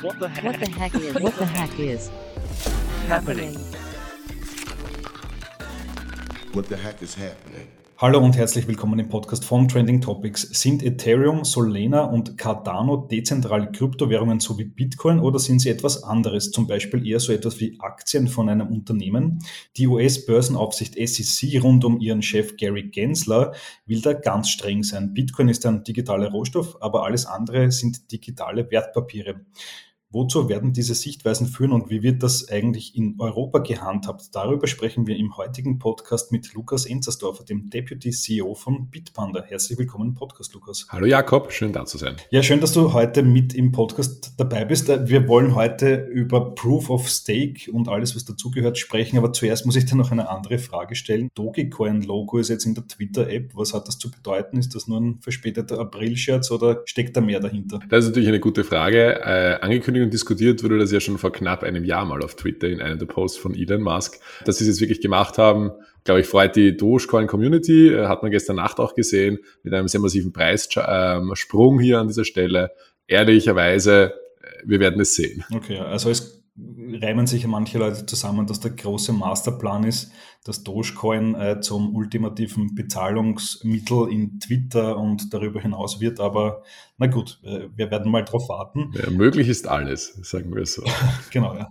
What the heck? What the heck is? What the heck is happening? What the heck is happening? Hallo und herzlich willkommen im Podcast von Trending Topics. Sind Ethereum, Solana und Cardano dezentrale Kryptowährungen so wie Bitcoin oder sind sie etwas anderes, zum Beispiel eher so etwas wie Aktien von einem Unternehmen? Die US-Börsenaufsicht SEC rund um ihren Chef Gary Gensler will da ganz streng sein. Bitcoin ist ein digitaler Rohstoff, aber alles andere sind digitale Wertpapiere. Wozu werden diese Sichtweisen führen und wie wird das eigentlich in Europa gehandhabt? Darüber sprechen wir im heutigen Podcast mit Lukas Enzersdorfer, dem Deputy CEO von Bitpanda. Herzlich willkommen im Podcast, Lukas. Hallo Jakob, schön da zu sein. Ja, schön, dass du heute mit im Podcast dabei bist. Wir wollen heute über Proof of Stake und alles, was dazugehört, sprechen. Aber zuerst muss ich dir noch eine andere Frage stellen. Dogecoin-Logo ist jetzt in der Twitter-App. Was hat das zu bedeuten? Ist das nur ein verspäteter April-Scherz oder steckt da mehr dahinter? Das ist natürlich eine gute Frage. Äh, angekündigt und diskutiert wurde das ja schon vor knapp einem Jahr mal auf Twitter in einem der Posts von Elon Musk. Dass sie es jetzt wirklich gemacht haben, glaube ich, freut die Dogecoin-Community. Äh, hat man gestern Nacht auch gesehen, mit einem sehr massiven Preissprung ähm, hier an dieser Stelle. Ehrlicherweise, äh, wir werden es sehen. Okay, also es reimen sich ja manche Leute zusammen, dass der große Masterplan ist, dass Dogecoin äh, zum ultimativen Bezahlungsmittel in Twitter und darüber hinaus wird. Aber na gut, äh, wir werden mal drauf warten. Ja, möglich ist alles, sagen wir so. genau, ja.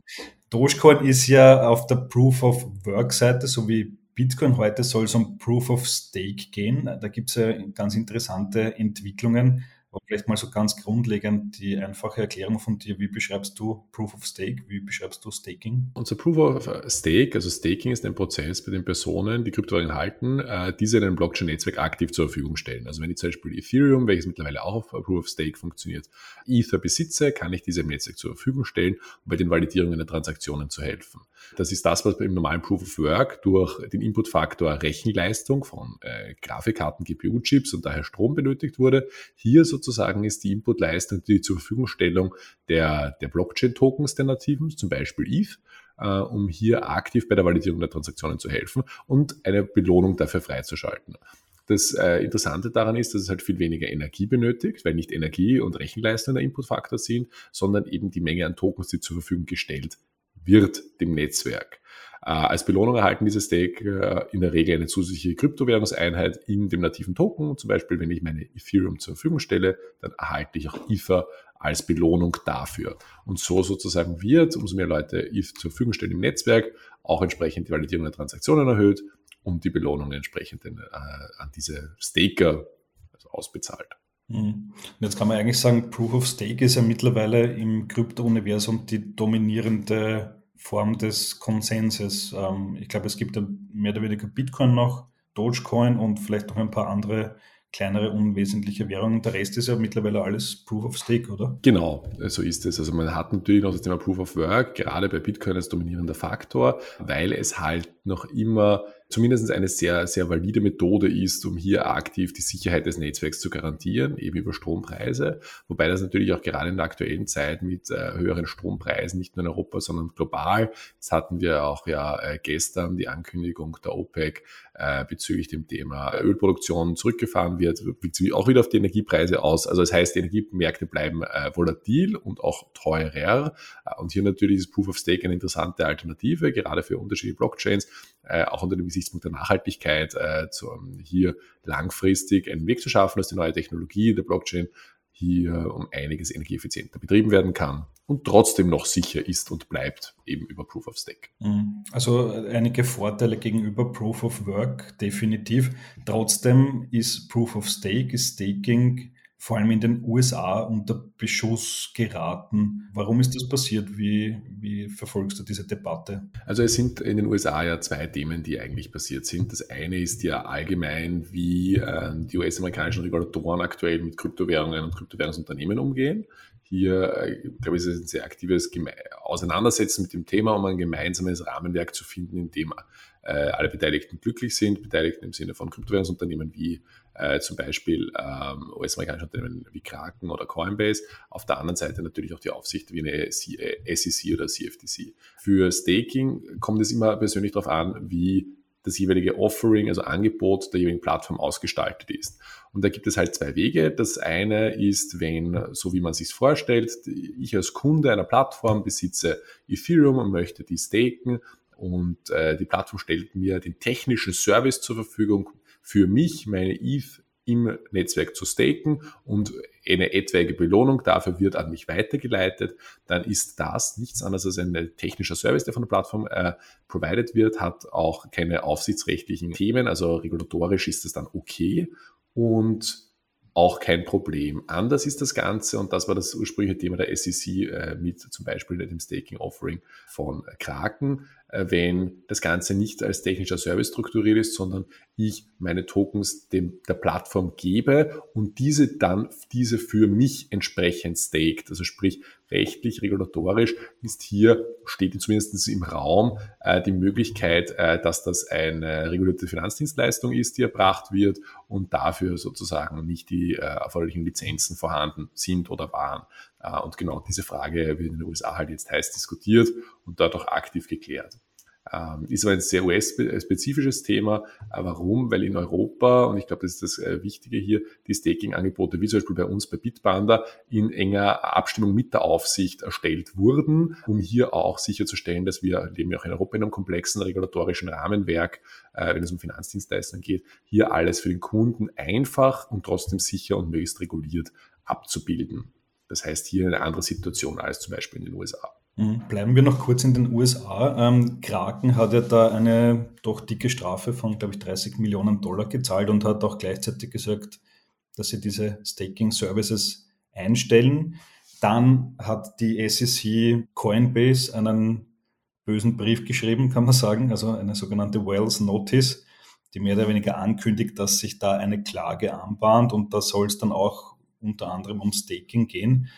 Dogecoin ist ja auf der Proof of Work Seite, so wie Bitcoin heute soll es um Proof of Stake gehen. Da gibt es ja ganz interessante Entwicklungen. Vielleicht mal so ganz grundlegend die einfache Erklärung von dir. Wie beschreibst du Proof of Stake? Wie beschreibst du Staking? Unser Proof of Stake, also Staking ist ein Prozess, bei dem Personen, die Kryptowährungen halten, äh, diese in einem Blockchain-Netzwerk aktiv zur Verfügung stellen. Also wenn ich zum Beispiel Ethereum, welches mittlerweile auch auf Proof of Stake funktioniert, Ether besitze, kann ich diese im Netzwerk zur Verfügung stellen, um bei den Validierungen der Transaktionen zu helfen. Das ist das, was beim normalen Proof of Work durch den Inputfaktor Rechenleistung von äh, Grafikkarten, GPU-Chips und daher Strom benötigt wurde. Hier so sozusagen ist die Inputleistung die zur Verfügungstellung der, der Blockchain-Tokens der Nativen, zum Beispiel ETH, äh, um hier aktiv bei der Validierung der Transaktionen zu helfen und eine Belohnung dafür freizuschalten. Das äh, Interessante daran ist, dass es halt viel weniger Energie benötigt, weil nicht Energie und Rechenleistung der Inputfaktor sind, sondern eben die Menge an Tokens, die zur Verfügung gestellt wird dem Netzwerk. Äh, als Belohnung erhalten diese Stake äh, in der Regel eine zusätzliche Kryptowährungseinheit in dem nativen Token. Zum Beispiel, wenn ich meine Ethereum zur Verfügung stelle, dann erhalte ich auch Ether als Belohnung dafür. Und so sozusagen wird, umso mehr Leute ETH zur Verfügung stellen im Netzwerk, auch entsprechend die Validierung der Transaktionen erhöht und die Belohnung entsprechend äh, an diese Staker also ausbezahlt. Mhm. Jetzt kann man eigentlich sagen, Proof of Stake ist ja mittlerweile im Krypto-Universum die dominierende Form des Konsenses. Ähm, ich glaube, es gibt mehr oder weniger Bitcoin noch, Dogecoin und vielleicht noch ein paar andere kleinere, unwesentliche Währungen. Der Rest ist ja mittlerweile alles Proof of Stake, oder? Genau, so ist es. Also man hat natürlich noch das Thema Proof of Work, gerade bei Bitcoin als dominierender Faktor, weil es halt noch immer zumindest eine sehr, sehr valide Methode ist, um hier aktiv die Sicherheit des Netzwerks zu garantieren, eben über Strompreise. Wobei das natürlich auch gerade in der aktuellen Zeit mit äh, höheren Strompreisen, nicht nur in Europa, sondern global. Jetzt hatten wir auch ja äh, gestern die Ankündigung der OPEC äh, bezüglich dem Thema Ölproduktion zurückgefahren wird, wirkt sich auch wieder auf die Energiepreise aus. Also das heißt, die Energiemärkte bleiben äh, volatil und auch teurer. Äh, und hier natürlich ist Proof of Stake eine interessante Alternative, gerade für unterschiedliche Blockchains, äh, auch unter dem Gesichtspunkt der Nachhaltigkeit, äh, zu, hier langfristig einen Weg zu schaffen, dass die neue Technologie der Blockchain hier um einiges energieeffizienter betrieben werden kann und trotzdem noch sicher ist und bleibt, eben über Proof of Stake. Mhm. Also einige Vorteile gegenüber Proof of Work, definitiv. Trotzdem ist Proof of Stake, ist Staking vor allem in den USA unter Beschuss geraten. Warum ist das passiert? Wie, wie verfolgst du diese Debatte? Also es sind in den USA ja zwei Themen, die eigentlich passiert sind. Das eine ist ja allgemein, wie äh, die US-amerikanischen Regulatoren aktuell mit Kryptowährungen und Kryptowährungsunternehmen umgehen. Hier, äh, glaube ich, ist ein sehr aktives Geme Auseinandersetzen mit dem Thema, um ein gemeinsames Rahmenwerk zu finden, in dem äh, alle Beteiligten glücklich sind. Beteiligten im Sinne von Kryptowährungsunternehmen wie äh, zum Beispiel ähm, US-amerikanische Unternehmen wie Kraken oder Coinbase. Auf der anderen Seite natürlich auch die Aufsicht wie eine SEC oder CFTC. Für Staking kommt es immer persönlich darauf an, wie das jeweilige Offering, also Angebot der jeweiligen Plattform ausgestaltet ist. Und da gibt es halt zwei Wege. Das eine ist, wenn, so wie man sich vorstellt, ich als Kunde einer Plattform besitze Ethereum und möchte die staken und äh, die Plattform stellt mir den technischen Service zur Verfügung, für mich meine ETH im Netzwerk zu staken und eine etwaige Belohnung dafür wird an mich weitergeleitet, dann ist das nichts anderes als ein technischer Service, der von der Plattform äh, provided wird, hat auch keine aufsichtsrechtlichen Themen, also regulatorisch ist das dann okay und auch kein Problem. Anders ist das Ganze, und das war das ursprüngliche Thema der SEC äh, mit zum Beispiel dem Staking Offering von Kraken, wenn das Ganze nicht als technischer Service strukturiert ist, sondern ich meine Tokens dem, der Plattform gebe und diese dann diese für mich entsprechend staked. Also sprich, rechtlich, regulatorisch ist hier, steht zumindest im Raum, äh, die Möglichkeit, äh, dass das eine regulierte Finanzdienstleistung ist, die erbracht wird und dafür sozusagen nicht die äh, erforderlichen Lizenzen vorhanden sind oder waren. Äh, und genau diese Frage wird in den USA halt jetzt heiß diskutiert und dort auch aktiv geklärt. Ähm, ist aber ein sehr US-spezifisches Thema. Äh, warum? Weil in Europa, und ich glaube, das ist das äh, Wichtige hier, die Staking-Angebote, wie zum Beispiel bei uns bei Bitpanda, in enger Abstimmung mit der Aufsicht erstellt wurden, um hier auch sicherzustellen, dass wir leben ja auch in Europa in einem komplexen regulatorischen Rahmenwerk, wenn es um Finanzdienstleistungen geht, hier alles für den Kunden einfach und trotzdem sicher und möglichst reguliert abzubilden. Das heißt hier eine andere Situation als zum Beispiel in den USA. Mhm. Bleiben wir noch kurz in den USA. Ähm, Kraken hat ja da eine doch dicke Strafe von, glaube ich, 30 Millionen Dollar gezahlt und hat auch gleichzeitig gesagt, dass sie diese Staking Services einstellen. Dann hat die SEC Coinbase einen bösen Brief geschrieben, kann man sagen, also eine sogenannte Wells Notice, die mehr oder weniger ankündigt, dass sich da eine Klage anbahnt und da soll es dann auch unter anderem um Staking gehen.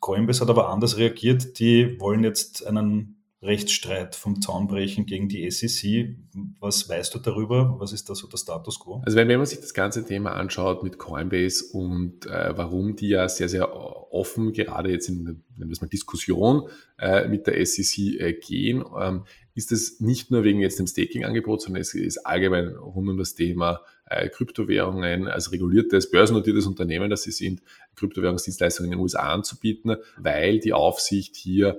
Coinbase hat aber anders reagiert. Die wollen jetzt einen Rechtsstreit vom Zaun gegen die SEC. Was weißt du darüber? Was ist da so der Status quo? Also wenn, wenn man sich das ganze Thema anschaut mit Coinbase und äh, warum die ja sehr, sehr offen gerade jetzt in, nennen wir mal Diskussion äh, mit der SEC äh, gehen, ähm, ist es nicht nur wegen jetzt dem Staking-Angebot, sondern es ist allgemein rund um das Thema äh, Kryptowährungen als reguliertes, börsennotiertes Unternehmen, das sie sind, Kryptowährungsdienstleistungen in den USA anzubieten, weil die Aufsicht hier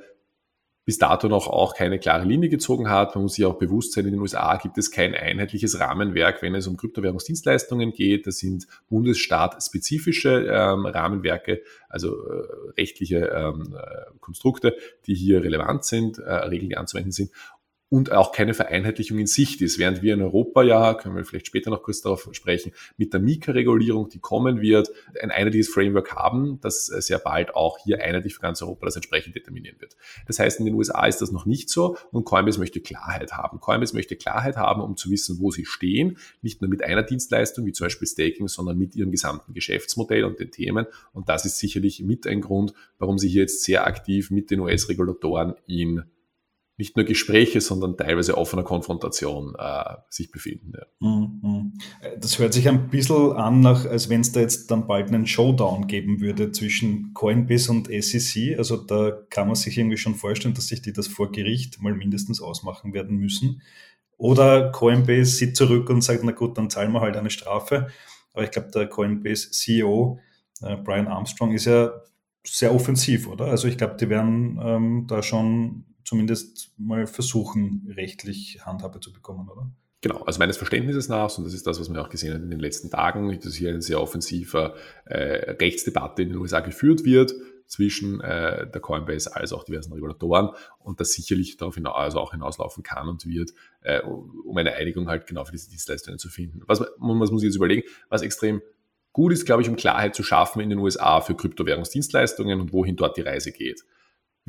bis dato noch auch keine klare Linie gezogen hat. Man muss sich auch bewusst sein, in den USA gibt es kein einheitliches Rahmenwerk, wenn es um Kryptowährungsdienstleistungen geht. Das sind bundesstaatspezifische ähm, Rahmenwerke, also äh, rechtliche ähm, äh, Konstrukte, die hier relevant sind, äh, Regeln, die anzuwenden sind und auch keine Vereinheitlichung in Sicht ist. Während wir in Europa ja, können wir vielleicht später noch kurz darauf sprechen, mit der Mika-Regulierung, die kommen wird, ein einheitliches Framework haben, das sehr bald auch hier einheitlich für ganz Europa das entsprechend determinieren wird. Das heißt, in den USA ist das noch nicht so und Coinbase möchte Klarheit haben. Coinbase möchte Klarheit haben, um zu wissen, wo sie stehen, nicht nur mit einer Dienstleistung, wie zum Beispiel Staking, sondern mit ihrem gesamten Geschäftsmodell und den Themen. Und das ist sicherlich mit ein Grund, warum sie hier jetzt sehr aktiv mit den US-Regulatoren in nicht nur Gespräche, sondern teilweise offener Konfrontation äh, sich befinden. Ja. Mhm. Das hört sich ein bisschen an, nach, als wenn es da jetzt dann bald einen Showdown geben würde zwischen Coinbase und SEC. Also da kann man sich irgendwie schon vorstellen, dass sich die das vor Gericht mal mindestens ausmachen werden müssen. Oder Coinbase sieht zurück und sagt, na gut, dann zahlen wir halt eine Strafe. Aber ich glaube, der Coinbase CEO, äh, Brian Armstrong, ist ja sehr offensiv, oder? Also ich glaube, die werden ähm, da schon zumindest mal versuchen, rechtlich Handhabe zu bekommen, oder? Genau, also meines Verständnisses nach, und das ist das, was wir auch gesehen haben in den letzten Tagen, dass hier eine sehr offensive äh, Rechtsdebatte in den USA geführt wird zwischen äh, der Coinbase als auch diversen Regulatoren und das sicherlich darauf hinaus, also auch hinauslaufen kann und wird, äh, um eine Einigung halt genau für diese Dienstleistungen zu finden. Was, was muss ich jetzt überlegen? Was extrem gut ist, glaube ich, um Klarheit zu schaffen in den USA für Kryptowährungsdienstleistungen und wohin dort die Reise geht.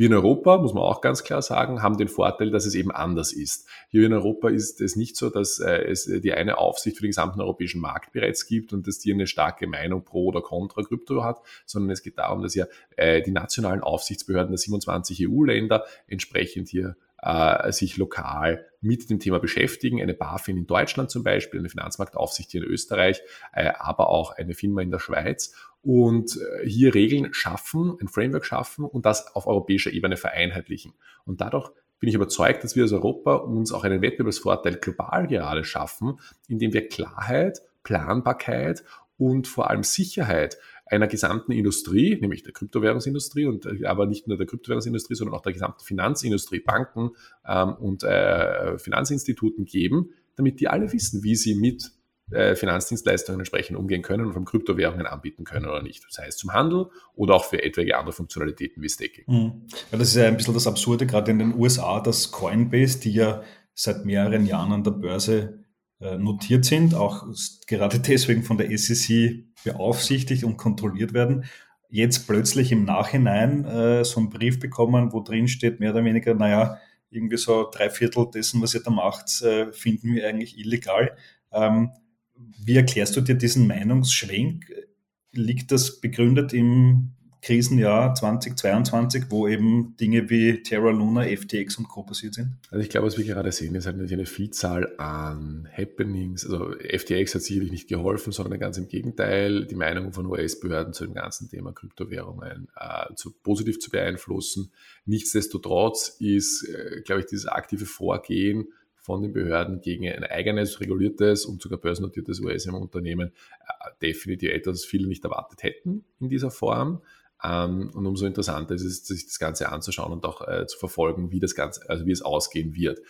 Wir in Europa, muss man auch ganz klar sagen, haben den Vorteil, dass es eben anders ist. Hier in Europa ist es nicht so, dass äh, es die eine Aufsicht für den gesamten europäischen Markt bereits gibt und dass die eine starke Meinung pro oder contra Krypto hat, sondern es geht darum, dass ja äh, die nationalen Aufsichtsbehörden der 27 EU-Länder entsprechend hier äh, sich lokal mit dem Thema beschäftigen. Eine BaFin in Deutschland zum Beispiel, eine Finanzmarktaufsicht hier in Österreich, äh, aber auch eine Firma in der Schweiz und äh, hier Regeln schaffen, ein Framework schaffen und das auf europäischer Ebene vereinheitlichen. Und dadurch bin ich überzeugt, dass wir als Europa uns auch einen Wettbewerbsvorteil global gerade schaffen, indem wir Klarheit, Planbarkeit und vor allem Sicherheit einer gesamten Industrie, nämlich der Kryptowährungsindustrie und äh, aber nicht nur der Kryptowährungsindustrie, sondern auch der gesamten Finanzindustrie, Banken ähm, und äh, Finanzinstituten geben, damit die alle wissen, wie sie mit äh, Finanzdienstleistungen entsprechend umgehen können und von Kryptowährungen anbieten können oder nicht. Das heißt zum Handel oder auch für etwaige andere Funktionalitäten wie Staking. Mhm. Ja, das ist ja ein bisschen das Absurde, gerade in den USA, dass Coinbase, die ja seit mehreren Jahren an der Börse notiert sind, auch gerade deswegen von der SEC beaufsichtigt und kontrolliert werden, jetzt plötzlich im Nachhinein äh, so einen Brief bekommen, wo drin steht, mehr oder weniger, naja, irgendwie so drei Viertel dessen, was ihr da macht, äh, finden wir eigentlich illegal. Ähm, wie erklärst du dir diesen Meinungsschwenk? Liegt das begründet im Krisenjahr 2022, wo eben Dinge wie Terra Luna, FTX und Co. passiert sind? Also ich glaube, was wir gerade sehen, ist halt eine Vielzahl an Happenings. Also FTX hat sicherlich nicht geholfen, sondern ganz im Gegenteil, die Meinung von US-Behörden zu dem ganzen Thema Kryptowährungen äh, zu, positiv zu beeinflussen. Nichtsdestotrotz ist, äh, glaube ich, dieses aktive Vorgehen von den Behörden gegen ein eigenes, reguliertes und sogar börsennotiertes US-Unternehmen äh, definitiv etwas, was viele nicht erwartet hätten in dieser Form. Ähm, und umso interessanter ist es, sich das Ganze anzuschauen und auch äh, zu verfolgen, wie das Ganze, also wie es ausgehen wird.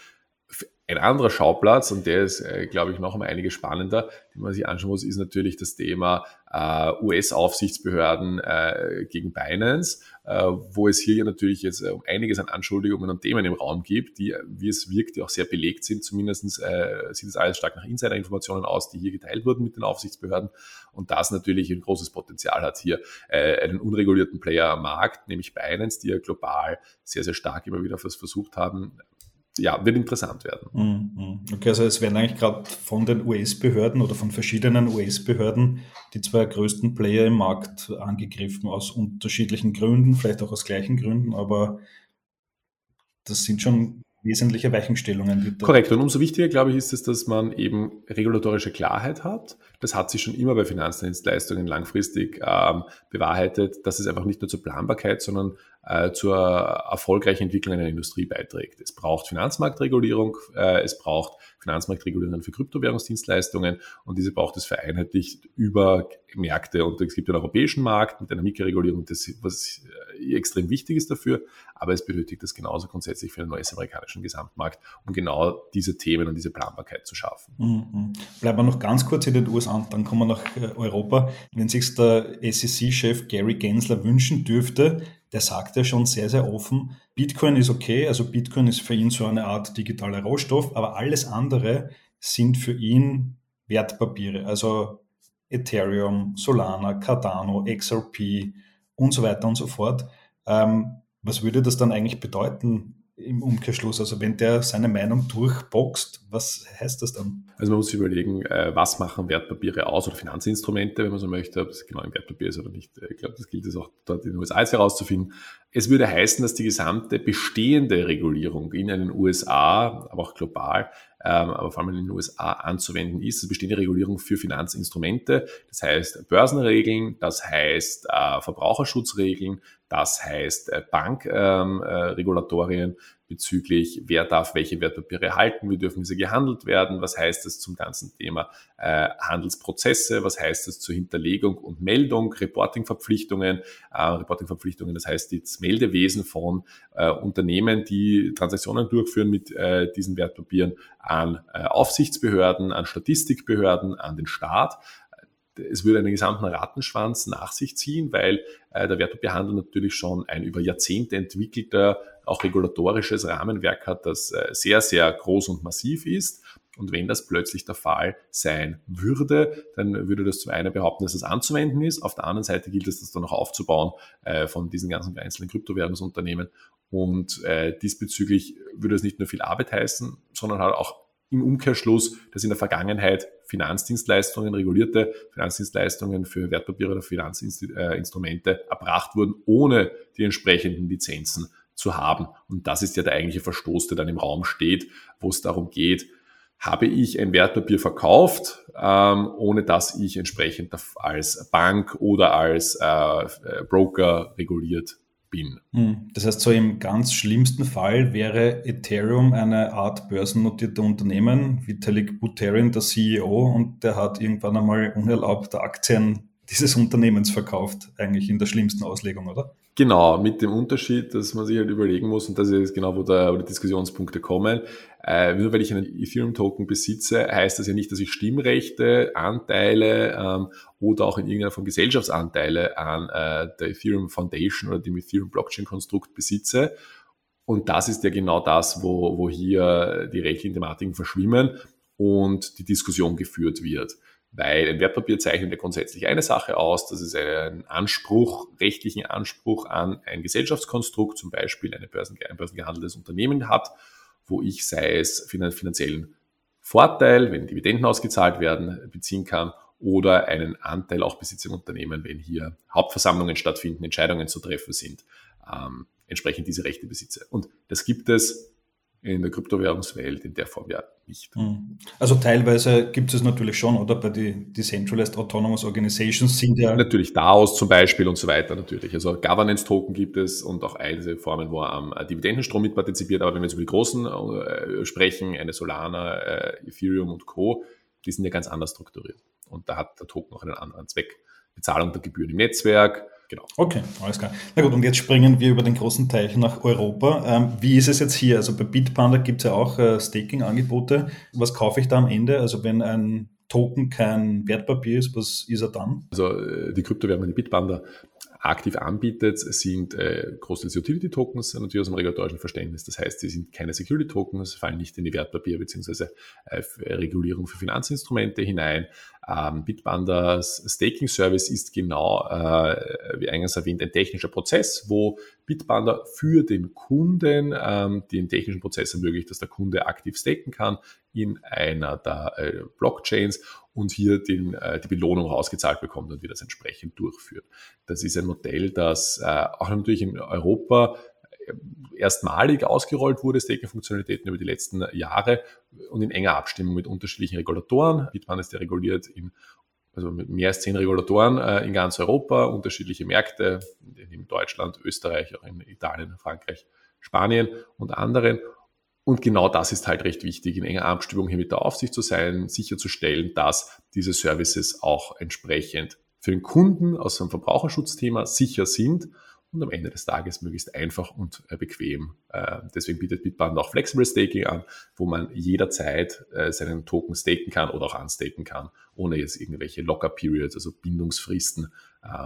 Ein anderer Schauplatz, und der ist, äh, glaube ich, noch um einiges spannender, den man sich anschauen muss, ist natürlich das Thema äh, US-Aufsichtsbehörden äh, gegen Binance, äh, wo es hier ja natürlich jetzt äh, einiges an Anschuldigungen und Themen im Raum gibt, die, wie es wirkt, die auch sehr belegt sind. Zumindest sieht es alles stark nach Insider-Informationen aus, die hier geteilt wurden mit den Aufsichtsbehörden. Und das natürlich ein großes Potenzial hat, hier einen unregulierten Player am Markt, nämlich Binance, die ja global sehr, sehr stark immer wieder versucht haben, ja, wird interessant werden. Mhm. Okay, also es werden eigentlich gerade von den US-Behörden oder von verschiedenen US-Behörden die zwei größten Player im Markt angegriffen, aus unterschiedlichen Gründen, vielleicht auch aus gleichen Gründen, aber das sind schon wesentliche Weichenstellungen. Korrekt. Und umso wichtiger, glaube ich, ist es, dass man eben regulatorische Klarheit hat. Das hat sich schon immer bei Finanzdienstleistungen langfristig ähm, bewahrheitet, dass es einfach nicht nur zur Planbarkeit, sondern zur erfolgreichen Entwicklung einer Industrie beiträgt. Es braucht Finanzmarktregulierung, äh, es braucht Finanzmarktregulierungen für Kryptowährungsdienstleistungen und diese braucht es vereinheitlicht über Märkte. Und es gibt einen europäischen Markt mit einer Mikroregulierung, das, was äh, extrem wichtig ist dafür, aber es benötigt das genauso grundsätzlich für den US-amerikanischen Gesamtmarkt, um genau diese Themen und diese Planbarkeit zu schaffen. Mhm. Bleiben wir noch ganz kurz in den USA, dann kommen wir nach äh, Europa. Wenn sich der SEC-Chef Gary Gensler wünschen dürfte, der sagt ja schon sehr, sehr offen, Bitcoin ist okay, also Bitcoin ist für ihn so eine Art digitaler Rohstoff, aber alles andere sind für ihn Wertpapiere, also Ethereum, Solana, Cardano, XRP und so weiter und so fort. Ähm, was würde das dann eigentlich bedeuten im Umkehrschluss? Also wenn der seine Meinung durchboxt, was heißt das dann? Also man muss sich überlegen, äh, was machen Wertpapiere aus oder Finanzinstrumente, wenn man so möchte, ob es genau ein Wertpapier ist oder nicht. Ich glaube, das gilt es auch dort in den USA herauszufinden. Es würde heißen, dass die gesamte bestehende Regulierung in den USA, aber auch global, aber vor allem in den USA anzuwenden ist, das bestehende Regulierung für Finanzinstrumente, das heißt Börsenregeln, das heißt äh, Verbraucherschutzregeln, das heißt äh, Bankregulatorien, ähm, äh, bezüglich, wer darf welche Wertpapiere halten, wie dürfen diese gehandelt werden, was heißt das zum ganzen Thema äh, Handelsprozesse, was heißt das zur Hinterlegung und Meldung, Reportingverpflichtungen, äh, Reportingverpflichtungen, das heißt das Meldewesen von äh, Unternehmen, die Transaktionen durchführen mit äh, diesen Wertpapieren an äh, Aufsichtsbehörden, an Statistikbehörden, an den Staat. Es würde einen gesamten Rattenschwanz nach sich ziehen, weil äh, der Wertpapierhandel natürlich schon ein über Jahrzehnte entwickelter, auch regulatorisches Rahmenwerk hat, das äh, sehr, sehr groß und massiv ist. Und wenn das plötzlich der Fall sein würde, dann würde das zum einen behaupten, dass es anzuwenden ist. Auf der anderen Seite gilt es, das dann noch aufzubauen äh, von diesen ganzen einzelnen Kryptowährungsunternehmen. Und äh, diesbezüglich würde es nicht nur viel Arbeit heißen, sondern halt auch im Umkehrschluss, dass in der Vergangenheit Finanzdienstleistungen, regulierte Finanzdienstleistungen für Wertpapiere oder Finanzinstrumente erbracht wurden, ohne die entsprechenden Lizenzen zu haben. Und das ist ja der eigentliche Verstoß, der dann im Raum steht, wo es darum geht, habe ich ein Wertpapier verkauft, ähm, ohne dass ich entsprechend als Bank oder als äh, Broker reguliert bin. Hm. Das heißt, so im ganz schlimmsten Fall wäre Ethereum eine Art börsennotierte Unternehmen, Vitalik Buterin, der CEO, und der hat irgendwann einmal unerlaubt Aktien dieses Unternehmens verkauft, eigentlich in der schlimmsten Auslegung, oder? Genau, mit dem Unterschied, dass man sich halt überlegen muss, und das ist genau, wo, da, wo die Diskussionspunkte kommen, äh, nur weil ich einen Ethereum-Token besitze, heißt das ja nicht, dass ich Stimmrechte, Anteile ähm, oder auch in irgendeiner Form Gesellschaftsanteile an äh, der Ethereum Foundation oder dem Ethereum Blockchain-Konstrukt besitze. Und das ist ja genau das, wo, wo hier die rechtlichen Thematiken verschwimmen und die Diskussion geführt wird. Weil ein Wertpapier zeichnet ja grundsätzlich eine Sache aus, dass es einen Anspruch, rechtlichen Anspruch an ein Gesellschaftskonstrukt, zum Beispiel eine Börsen, ein börsengehandeltes Unternehmen hat, wo ich, sei es finanziellen Vorteil, wenn Dividenden ausgezahlt werden, beziehen kann oder einen Anteil auch besitze im Unternehmen, wenn hier Hauptversammlungen stattfinden, Entscheidungen zu treffen sind, ähm, entsprechend diese Rechte besitze. Und das gibt es in der Kryptowährungswelt in der Form ja nicht. Hm. Also teilweise gibt es natürlich schon, oder? Bei den Decentralized Autonomous Organizations sind ja. Natürlich DAOs zum Beispiel und so weiter natürlich. Also Governance-Token gibt es und auch einzelne Formen, wo er am Dividendenstrom mitpartizipiert. Aber wenn wir jetzt über die großen äh, sprechen, eine Solana, äh, Ethereum und Co., die sind ja ganz anders strukturiert. Und da hat der Token auch einen anderen Zweck. Bezahlung der Gebühren im Netzwerk, Genau. Okay, alles klar. Na gut, und jetzt springen wir über den großen Teich nach Europa. Ähm, wie ist es jetzt hier? Also bei Bitpanda gibt es ja auch äh, Staking-Angebote. Was kaufe ich da am Ende? Also wenn ein Token kein Wertpapier ist, was ist er dann? Also äh, die Kryptowährung, die Bitpanda aktiv anbietet, sind äh, großteils Utility-Tokens, natürlich aus dem regulatorischen Verständnis. Das heißt, sie sind keine Security-Tokens, fallen nicht in die Wertpapier- bzw. Äh, Regulierung für Finanzinstrumente hinein. Ähm, Bitpandas Staking-Service ist genau, äh, wie eingangs erwähnt, ein technischer Prozess, wo Bitpanda für den Kunden ähm, den technischen Prozess ermöglicht, dass der Kunde aktiv staken kann in einer der äh, Blockchains und hier den, äh, die Belohnung ausgezahlt bekommt und wie das entsprechend durchführt. Das ist ein Modell, das äh, auch natürlich in Europa äh, erstmalig ausgerollt wurde, Staking-Funktionalitäten über die letzten Jahre und in enger Abstimmung mit unterschiedlichen Regulatoren. Bitman ist ja reguliert in also mit mehr als zehn Regulatoren äh, in ganz Europa, unterschiedliche Märkte, in Deutschland, Österreich, auch in Italien, Frankreich, Spanien und anderen. Und genau das ist halt recht wichtig, in enger Abstimmung hier mit der Aufsicht zu sein, sicherzustellen, dass diese Services auch entsprechend für den Kunden aus einem Verbraucherschutzthema sicher sind und am Ende des Tages möglichst einfach und äh, bequem. Äh, deswegen bietet Bitband auch Flexible Staking an, wo man jederzeit äh, seinen Token staken kann oder auch unstaken kann, ohne jetzt irgendwelche Locker-Periods, also Bindungsfristen,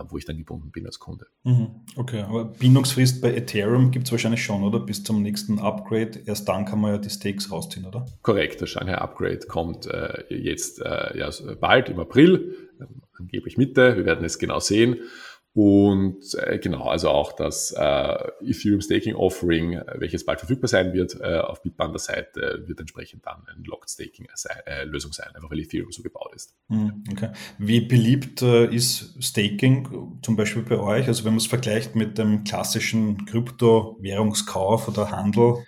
wo ich dann gebunden bin als Kunde. Mhm. Okay, aber Bindungsfrist bei Ethereum gibt es wahrscheinlich schon, oder? Bis zum nächsten Upgrade. Erst dann kann man ja die Stakes rausziehen, oder? Korrekt, das Shanghai Upgrade kommt jetzt ja, bald im April, angeblich Mitte. Wir werden es genau sehen. Und äh, genau, also auch das äh, Ethereum Staking Offering, welches bald verfügbar sein wird, äh, auf Bitbanda Seite, wird entsprechend dann eine Locked Staking äh, Lösung sein, einfach weil Ethereum so gebaut ist. Hm, okay. Wie beliebt äh, ist Staking zum Beispiel bei euch? Also wenn man es vergleicht mit dem klassischen Kryptowährungskauf oder Handel,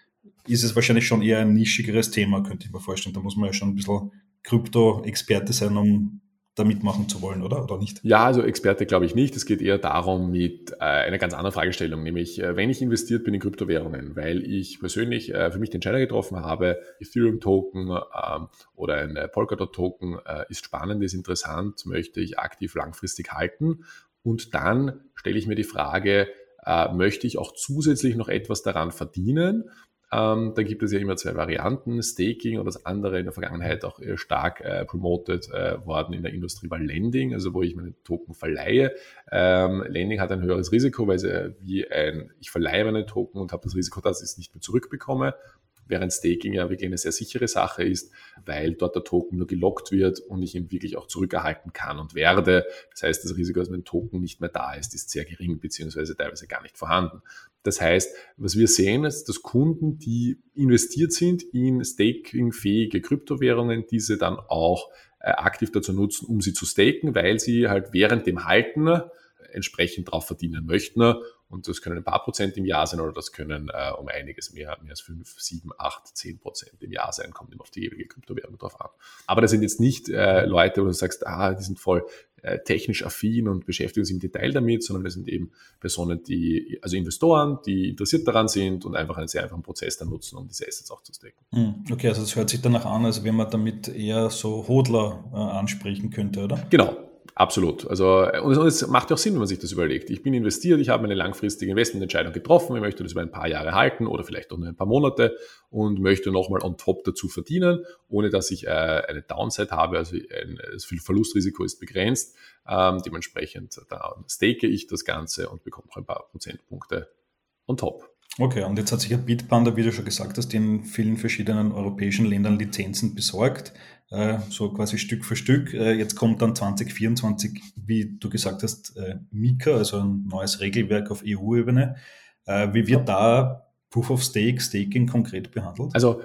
ist es wahrscheinlich schon eher ein nischigeres Thema, könnte ich mir vorstellen. Da muss man ja schon ein bisschen Krypto-Experte sein, um da mitmachen zu wollen, oder? Oder nicht? Ja, also Experte glaube ich nicht. Es geht eher darum mit äh, einer ganz anderen Fragestellung, nämlich äh, wenn ich investiert bin in Kryptowährungen, weil ich persönlich äh, für mich den Entscheider getroffen habe, Ethereum-Token ähm, oder ein äh, Polkadot-Token äh, ist spannend, ist interessant, möchte ich aktiv langfristig halten. Und dann stelle ich mir die Frage, äh, möchte ich auch zusätzlich noch etwas daran verdienen? Ähm, da gibt es ja immer zwei Varianten. Staking oder das andere in der Vergangenheit auch stark äh, promoted äh, worden in der Industrie war Lending, also wo ich meine Token verleihe. Ähm, Lending hat ein höheres Risiko, weil es äh, wie ein, ich verleihe meine Token und habe das Risiko, dass ich es nicht mehr zurückbekomme während Staking ja wirklich eine sehr sichere Sache ist, weil dort der Token nur gelockt wird und ich ihn wirklich auch zurückerhalten kann und werde. Das heißt, das Risiko, dass mein Token nicht mehr da ist, ist sehr gering beziehungsweise teilweise gar nicht vorhanden. Das heißt, was wir sehen, ist, dass Kunden, die investiert sind in stakingfähige Kryptowährungen, diese dann auch äh, aktiv dazu nutzen, um sie zu staken, weil sie halt während dem Halten entsprechend darauf verdienen möchten und das können ein paar Prozent im Jahr sein oder das können äh, um einiges mehr, mehr als 5, 7, 8, 10 Prozent im Jahr sein, kommt immer auf die ewige Kryptowährung drauf an. Aber das sind jetzt nicht äh, Leute, wo du sagst, ah, die sind voll äh, technisch affin und beschäftigen sich im Detail damit, sondern es sind eben Personen, die, also Investoren, die interessiert daran sind und einfach einen sehr einfachen Prozess dann nutzen, um diese Assets auch zu staken. Hm, okay, also das hört sich danach an, als wenn man damit eher so Hodler äh, ansprechen könnte, oder? Genau, Absolut. Also, und es macht ja auch Sinn, wenn man sich das überlegt. Ich bin investiert, ich habe eine langfristige Investmententscheidung getroffen, ich möchte das über ein paar Jahre halten oder vielleicht auch nur ein paar Monate und möchte nochmal on top dazu verdienen, ohne dass ich äh, eine Downside habe. Also ein, das Verlustrisiko ist begrenzt. Ähm, dementsprechend da stake ich das Ganze und bekomme noch ein paar Prozentpunkte on top. Okay, und jetzt hat sich ja Bitpanda, wie du schon gesagt hast, in vielen verschiedenen europäischen Ländern Lizenzen besorgt, äh, so quasi Stück für Stück. Äh, jetzt kommt dann 2024, wie du gesagt hast, äh, Mika, also ein neues Regelwerk auf EU-Ebene. Wie wird da Proof of Stake, Staking konkret behandelt? Also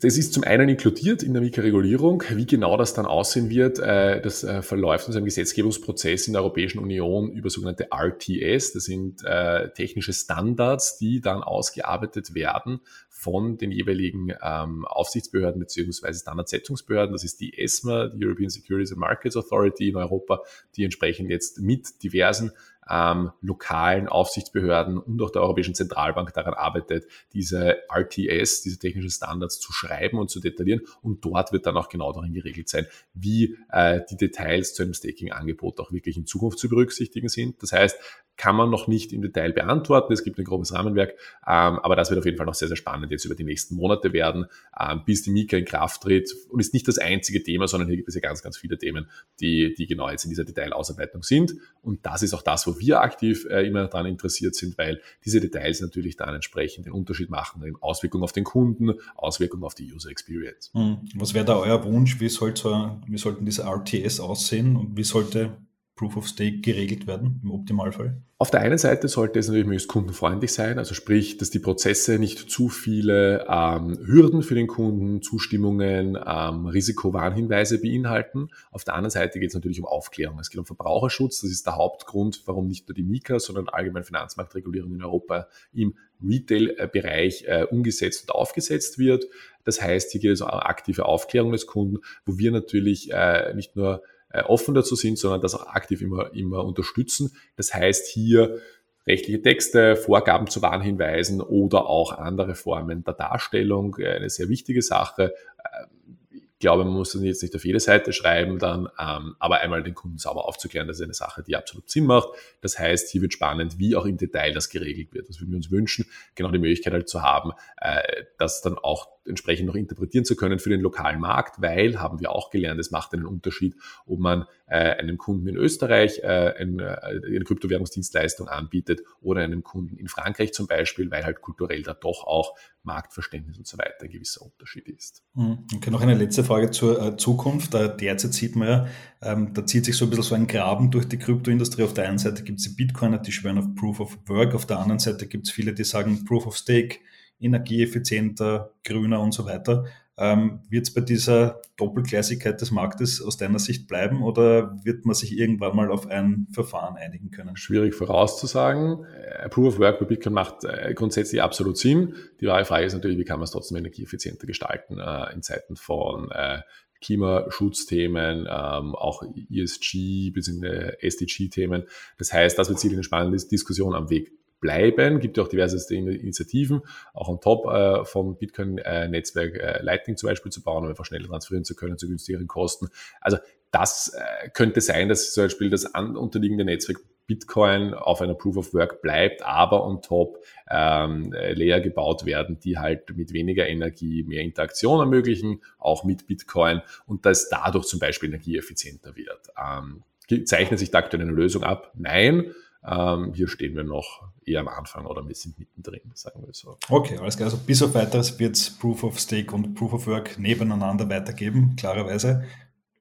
das ist zum einen inkludiert in der Mika-Regulierung. Wie genau das dann aussehen wird, äh, das äh, verläuft in einem Gesetzgebungsprozess in der Europäischen Union über sogenannte RTS. Das sind äh, technische Standards, die dann ausgearbeitet werden von den jeweiligen ähm, Aufsichtsbehörden bzw. Standardsetzungsbehörden. Das ist die ESMA, die European Securities and Markets Authority in Europa, die entsprechend jetzt mit diversen ähm, lokalen Aufsichtsbehörden und auch der Europäischen Zentralbank daran arbeitet, diese RTS, diese technischen Standards zu schreiben und zu detaillieren. Und dort wird dann auch genau darin geregelt sein, wie äh, die Details zu einem Staking-Angebot auch wirklich in Zukunft zu berücksichtigen sind. Das heißt, kann man noch nicht im Detail beantworten. Es gibt ein grobes Rahmenwerk, ähm, aber das wird auf jeden Fall noch sehr, sehr spannend jetzt über die nächsten Monate werden, ähm, bis die Mika in Kraft tritt. Und ist nicht das einzige Thema, sondern hier gibt es ja ganz, ganz viele Themen, die, die genau jetzt in dieser Detailausarbeitung sind. Und das ist auch das, wo wir aktiv äh, immer daran interessiert sind, weil diese Details natürlich dann entsprechend den Unterschied machen, Auswirkungen auf den Kunden, Auswirkungen auf die User Experience. Hm. Was wäre da euer Wunsch? Wie, soll so, wie sollten diese RTS aussehen und wie sollte Proof of Stake geregelt werden im Optimalfall? Auf der einen Seite sollte es natürlich möglichst kundenfreundlich sein, also sprich, dass die Prozesse nicht zu viele ähm, Hürden für den Kunden, Zustimmungen, ähm, Risikowarnhinweise beinhalten. Auf der anderen Seite geht es natürlich um Aufklärung. Es geht um Verbraucherschutz. Das ist der Hauptgrund, warum nicht nur die Mika, sondern allgemein Finanzmarktregulierung in Europa im Retail-Bereich äh, umgesetzt und aufgesetzt wird. Das heißt, hier geht es um aktive Aufklärung des Kunden, wo wir natürlich äh, nicht nur offen dazu sind, sondern das auch aktiv immer, immer unterstützen. Das heißt hier rechtliche Texte, Vorgaben zu Warnhinweisen oder auch andere Formen der Darstellung, äh, eine sehr wichtige Sache. Äh, ich glaube, man muss das jetzt nicht auf jede Seite schreiben, dann, ähm, aber einmal den Kunden sauber aufzuklären, das ist eine Sache, die absolut Sinn macht. Das heißt, hier wird spannend, wie auch im Detail das geregelt wird. Das würden wir uns wünschen, genau die Möglichkeit halt zu haben, äh, das dann auch entsprechend noch interpretieren zu können für den lokalen Markt, weil, haben wir auch gelernt, es macht einen Unterschied, ob man äh, einem Kunden in Österreich äh, eine, äh, eine Kryptowährungsdienstleistung anbietet oder einem Kunden in Frankreich zum Beispiel, weil halt kulturell da doch auch Marktverständnis und so weiter ein gewisser Unterschied ist. Mhm. Okay, noch eine letzte Frage zur äh, Zukunft. derzeit sieht man ja, ähm, da zieht sich so ein bisschen so ein Graben durch die Kryptoindustrie. Auf der einen Seite gibt es die Bitcoiner, die schwören auf Proof of Work, auf der anderen Seite gibt es viele, die sagen Proof of Stake energieeffizienter, grüner und so weiter. Ähm, wird es bei dieser Doppelgleisigkeit des Marktes aus deiner Sicht bleiben oder wird man sich irgendwann mal auf ein Verfahren einigen können? Schwierig vorauszusagen. Äh, Proof of Work bei Bitcoin macht äh, grundsätzlich absolut Sinn. Die wahre Frage ist natürlich, wie kann man es trotzdem energieeffizienter gestalten äh, in Zeiten von äh, Klimaschutzthemen, ähm, auch ESG bzw. SDG-Themen. Das heißt, das wird sicher eine spannende Diskussion am Weg bleiben. Gibt ja auch diverse Initiativen, auch on top äh, vom Bitcoin-Netzwerk äh, Lightning zum Beispiel zu bauen, um einfach schneller transferieren zu können zu günstigeren Kosten. Also das äh, könnte sein, dass zum Beispiel das an, unterliegende Netzwerk Bitcoin auf einer Proof of Work bleibt, aber on top ähm, Layer gebaut werden, die halt mit weniger Energie mehr Interaktion ermöglichen, auch mit Bitcoin und dass dadurch zum Beispiel energieeffizienter wird. Ähm, zeichnet sich da aktuell eine Lösung ab? Nein. Ähm, hier stehen wir noch eher am Anfang oder wir sind mittendrin, sagen wir so. Okay, alles klar. Also bis auf weiteres wird es Proof of Stake und Proof of Work nebeneinander weitergeben, klarerweise.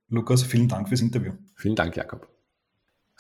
Lukas, vielen Dank fürs Interview. Vielen Dank, Jakob.